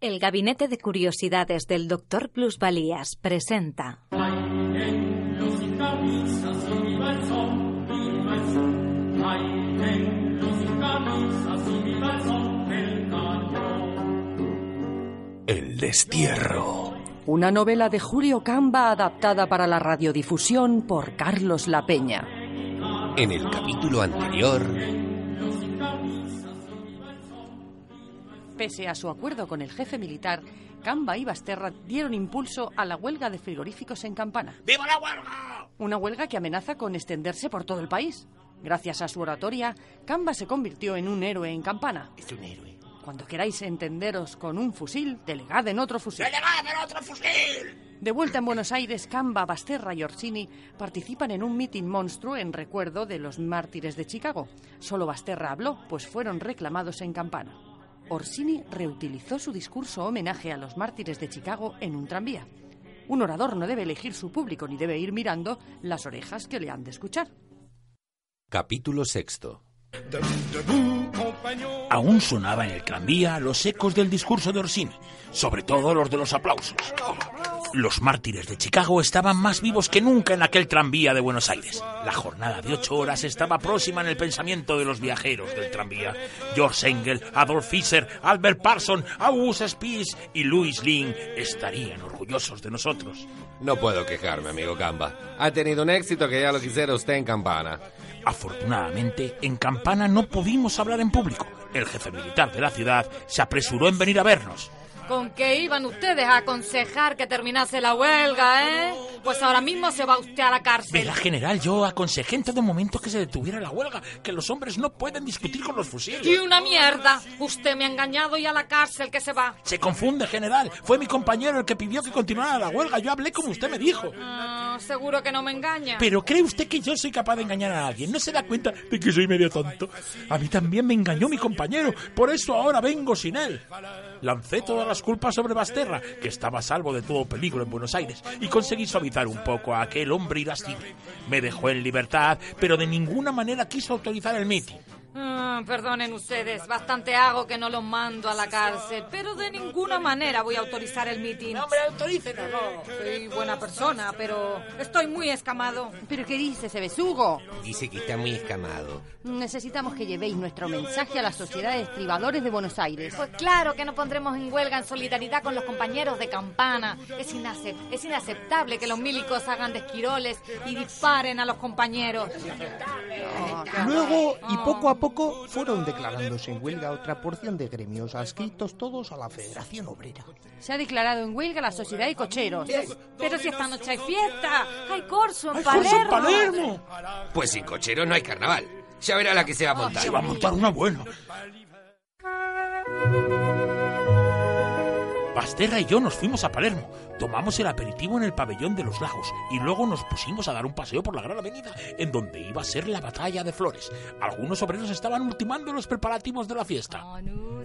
El Gabinete de Curiosidades del Dr. Plusvalías presenta. El destierro. Una novela de Julio Camba adaptada para la radiodifusión por Carlos La Peña. En el capítulo anterior, Pese a su acuerdo con el jefe militar, Camba y Basterra dieron impulso a la huelga de frigoríficos en Campana. ¡Viva la huelga! Una huelga que amenaza con extenderse por todo el país. Gracias a su oratoria, Camba se convirtió en un héroe en Campana. Es un héroe. Cuando queráis entenderos con un fusil, delegad en otro fusil. ¡Delegad en otro fusil! De vuelta en Buenos Aires, Camba, Basterra y Orsini participan en un mitin monstruo en recuerdo de los mártires de Chicago. Solo Basterra habló, pues fueron reclamados en Campana. Orsini reutilizó su discurso homenaje a los mártires de Chicago en un tranvía. Un orador no debe elegir su público ni debe ir mirando las orejas que le han de escuchar. Capítulo sexto. Aún sonaba en el tranvía los ecos del discurso de Orsini, sobre todo los de los aplausos. Los mártires de Chicago estaban más vivos que nunca en aquel tranvía de Buenos Aires. La jornada de ocho horas estaba próxima en el pensamiento de los viajeros del tranvía. George Engel, Adolf Fischer, Albert Parson, August Spies y Louis Lin estarían orgullosos de nosotros. No puedo quejarme, amigo Camba. Ha tenido un éxito que ya lo quisiera usted en Campana. Afortunadamente, en Campana no pudimos hablar en público. El jefe militar de la ciudad se apresuró en venir a vernos. ¿Con qué iban ustedes a aconsejar que terminase la huelga, eh? Pues ahora mismo se va usted a la cárcel. Verá, general, yo aconsejé en todo momento que se detuviera la huelga, que los hombres no pueden discutir con los fusiles. Y una mierda. Usted me ha engañado y a la cárcel que se va. Se confunde, general. Fue mi compañero el que pidió que continuara la huelga. Yo hablé como usted me dijo. Ah, seguro que no me engaña. Pero ¿cree usted que yo soy capaz de engañar a alguien? ¿No se da cuenta de que soy medio tonto? A mí también me engañó mi compañero. Por eso ahora vengo sin él. Lancé todas las culpas sobre Basterra, que estaba a salvo de todo peligro en Buenos Aires, y conseguí suavizar un poco a aquel hombre irascible. Me dejó en libertad, pero de ninguna manera quiso autorizar el mitin. Ah, perdonen ustedes, bastante hago que no los mando a la cárcel, pero de ninguna manera voy a autorizar el mitin. No, hombre, autorícenos, no. Soy buena persona, pero estoy muy escamado. ¿Pero qué dice ese besugo? Dice que está muy escamado. Necesitamos que llevéis nuestro mensaje a la sociedad de estribadores de Buenos Aires. Pues claro que no pondremos en huelga en solidaridad con los compañeros de campana. Es, inace- es inaceptable que los milicos hagan desquiroles y disparen a los compañeros. Luego, y poco a poco, fueron declarándose en huelga otra porción de gremios adscritos todos a la Federación Obrera. Se ha declarado en huelga la sociedad de cocheros. Pero si esta noche hay fiesta, hay corso en ¡Ay, Corso en Palermo. Palermo! Pues sin cochero no hay carnaval. Ya verá la que se va a montar. Se va a montar una buena. Basterra y yo nos fuimos a Palermo. Tomamos el aperitivo en el pabellón de los lagos y luego nos pusimos a dar un paseo por la gran avenida en donde iba a ser la batalla de flores. Algunos obreros estaban ultimando los preparativos de la fiesta.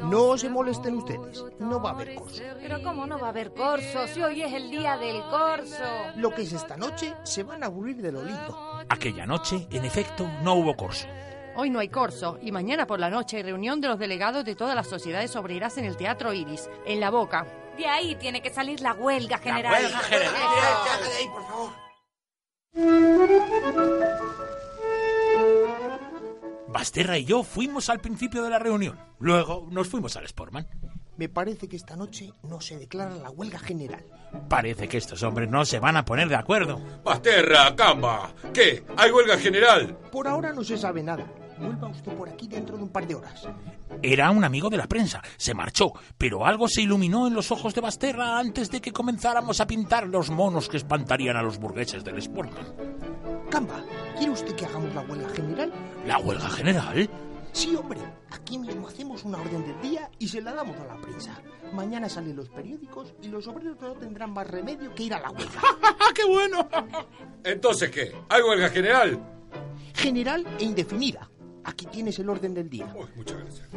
No se molesten ustedes, no va a haber corso. Pero cómo no va a haber corso si hoy es el día del corso. Lo que es esta noche, se van a aburrir de lo lindo. Aquella noche, en efecto, no hubo corso. Hoy no hay corso y mañana por la noche hay reunión de los delegados de todas las sociedades obreras en el Teatro Iris, en La Boca. De ahí tiene que salir la huelga general. huelga general. Basterra y yo fuimos al principio de la reunión. Luego nos fuimos al Sportman. Me parece que esta noche no se declara la huelga general. Parece que estos hombres no se van a poner de acuerdo. Basterra, Camba. ¿Qué? ¿Hay huelga general? Por ahora no se sabe nada. Vuelva usted por aquí dentro de un par de horas. Era un amigo de la prensa, se marchó, pero algo se iluminó en los ojos de Basterra antes de que comenzáramos a pintar los monos que espantarían a los burgueses del Sportman. Camba, ¿quiere usted que hagamos la huelga general? ¿La huelga general? Sí, hombre, aquí mismo hacemos una orden del día y se la damos a la prensa. Mañana salen los periódicos y los obreros no tendrán más remedio que ir a la huelga. ¡Qué bueno! Entonces, ¿qué? ¿Hay huelga general? General e indefinida. Aquí tienes el orden del día. Muchas gracias.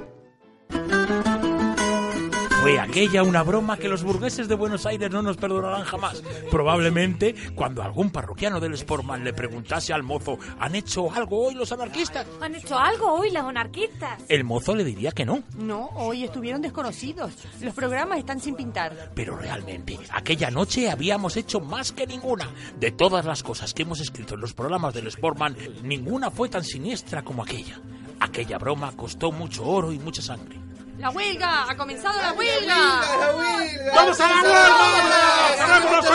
Fue aquella una broma que los burgueses de Buenos Aires no nos perdonarán jamás. Probablemente cuando algún parroquiano del Sportman le preguntase al mozo, ¿han hecho algo hoy los anarquistas? ¿Han hecho algo hoy los anarquistas? El mozo le diría que no. No, hoy estuvieron desconocidos. Los programas están sin pintar. Pero realmente, aquella noche habíamos hecho más que ninguna. De todas las cosas que hemos escrito en los programas del Sportman, ninguna fue tan siniestra como aquella. Aquella broma costó mucho oro y mucha sangre. ¡La huelga! ¡Ha comenzado la huelga! ¡Vamos a la huelga! ¡Ganamos los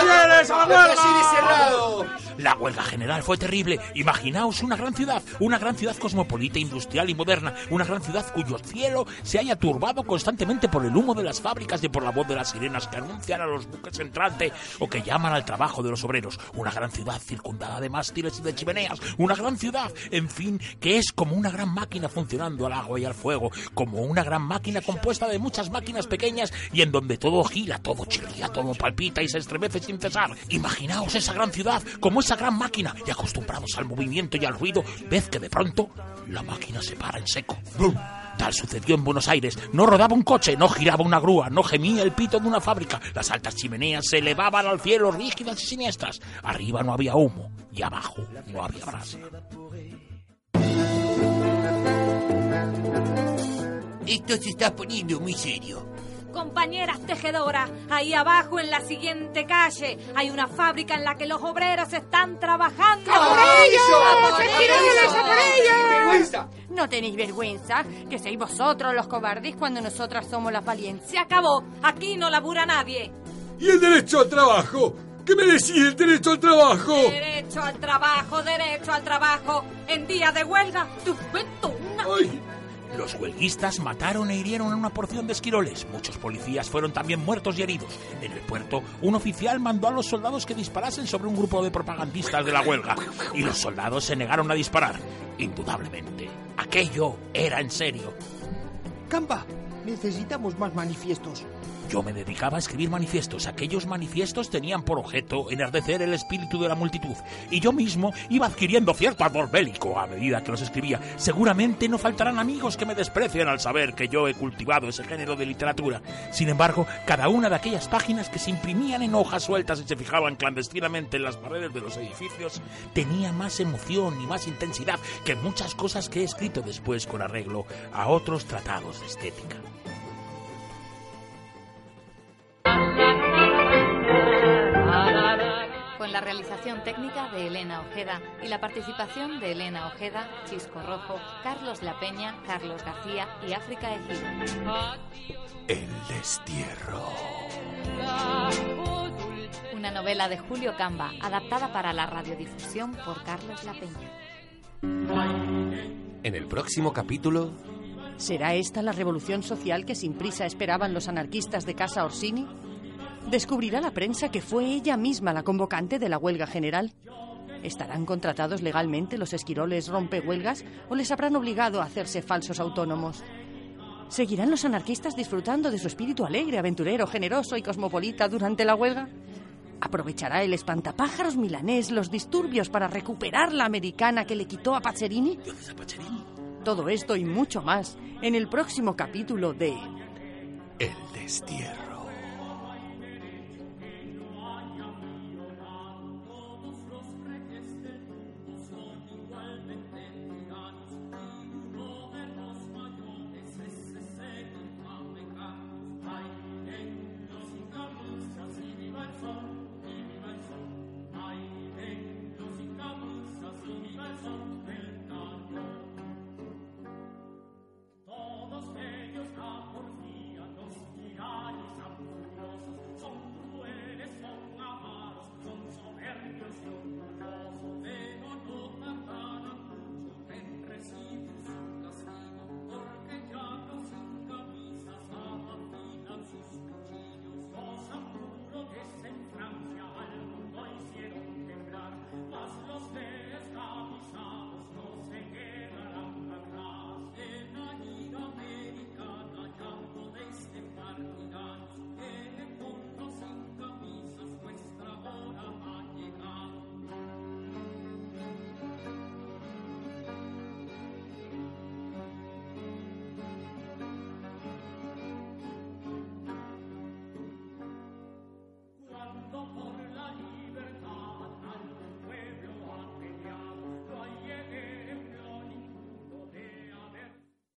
a la huelga! La huelga general fue terrible. Imaginaos una gran ciudad, una gran ciudad cosmopolita, industrial y moderna, una gran ciudad cuyo cielo se haya turbado constantemente por el humo de las fábricas y por la voz de las sirenas que anuncian a los buques entrante o que llaman al trabajo de los obreros. Una gran ciudad circundada de mástiles y de chimeneas. Una gran ciudad, en fin, que es como una gran máquina funcionando al agua y al fuego, como una gran máquina compuesta de muchas máquinas pequeñas y en donde todo gira, todo chirría, todo palpita y se estremece sin cesar. Imaginaos esa gran ciudad como esa gran máquina y acostumbrados al movimiento y al ruido, ved que de pronto la máquina se para en seco. ¡Brum! Tal sucedió en Buenos Aires. No rodaba un coche, no giraba una grúa, no gemía el pito de una fábrica. Las altas chimeneas se elevaban al cielo rígidas y siniestras. Arriba no había humo y abajo no había brasa. Esto se está poniendo muy serio. Compañeras tejedoras, ahí abajo en la siguiente calle hay una fábrica en la que los obreros están trabajando. No tenéis vergüenza que seáis vosotros los cobardes cuando nosotras somos las valientes. Se acabó. Aquí no labura nadie. ¿Y el derecho al trabajo? ¿Qué me decís del derecho al trabajo? Derecho al trabajo, derecho al trabajo. En día de huelga, tu cuento Los huelguistas mataron e hirieron a una porción de esquiroles. Muchos policías fueron también muertos y heridos. En el puerto, un oficial mandó a los soldados que disparasen sobre un grupo de propagandistas de la huelga. Y los soldados se negaron a disparar. Indudablemente, aquello era en serio. Campa, necesitamos más manifiestos. Yo me dedicaba a escribir manifiestos. Aquellos manifiestos tenían por objeto enardecer el espíritu de la multitud. Y yo mismo iba adquiriendo cierto ardor bélico a medida que los escribía. Seguramente no faltarán amigos que me desprecien al saber que yo he cultivado ese género de literatura. Sin embargo, cada una de aquellas páginas que se imprimían en hojas sueltas y se fijaban clandestinamente en las paredes de los edificios tenía más emoción y más intensidad que muchas cosas que he escrito después con arreglo a otros tratados de estética. Realización técnica de Elena Ojeda y la participación de Elena Ojeda, Chisco Rojo, Carlos La Peña, Carlos García y África Ejido. El destierro. Una novela de Julio Camba, adaptada para la radiodifusión por Carlos La Peña. En el próximo capítulo, ¿Será esta la revolución social que sin prisa esperaban los anarquistas de Casa Orsini? ¿Descubrirá la prensa que fue ella misma la convocante de la huelga general? ¿Estarán contratados legalmente los esquiroles rompehuelgas o les habrán obligado a hacerse falsos autónomos? ¿Seguirán los anarquistas disfrutando de su espíritu alegre, aventurero, generoso y cosmopolita durante la huelga? ¿Aprovechará el espantapájaros milanés los disturbios para recuperar la americana que le quitó a Pazzerini? Todo esto y mucho más en el próximo capítulo de el destierro.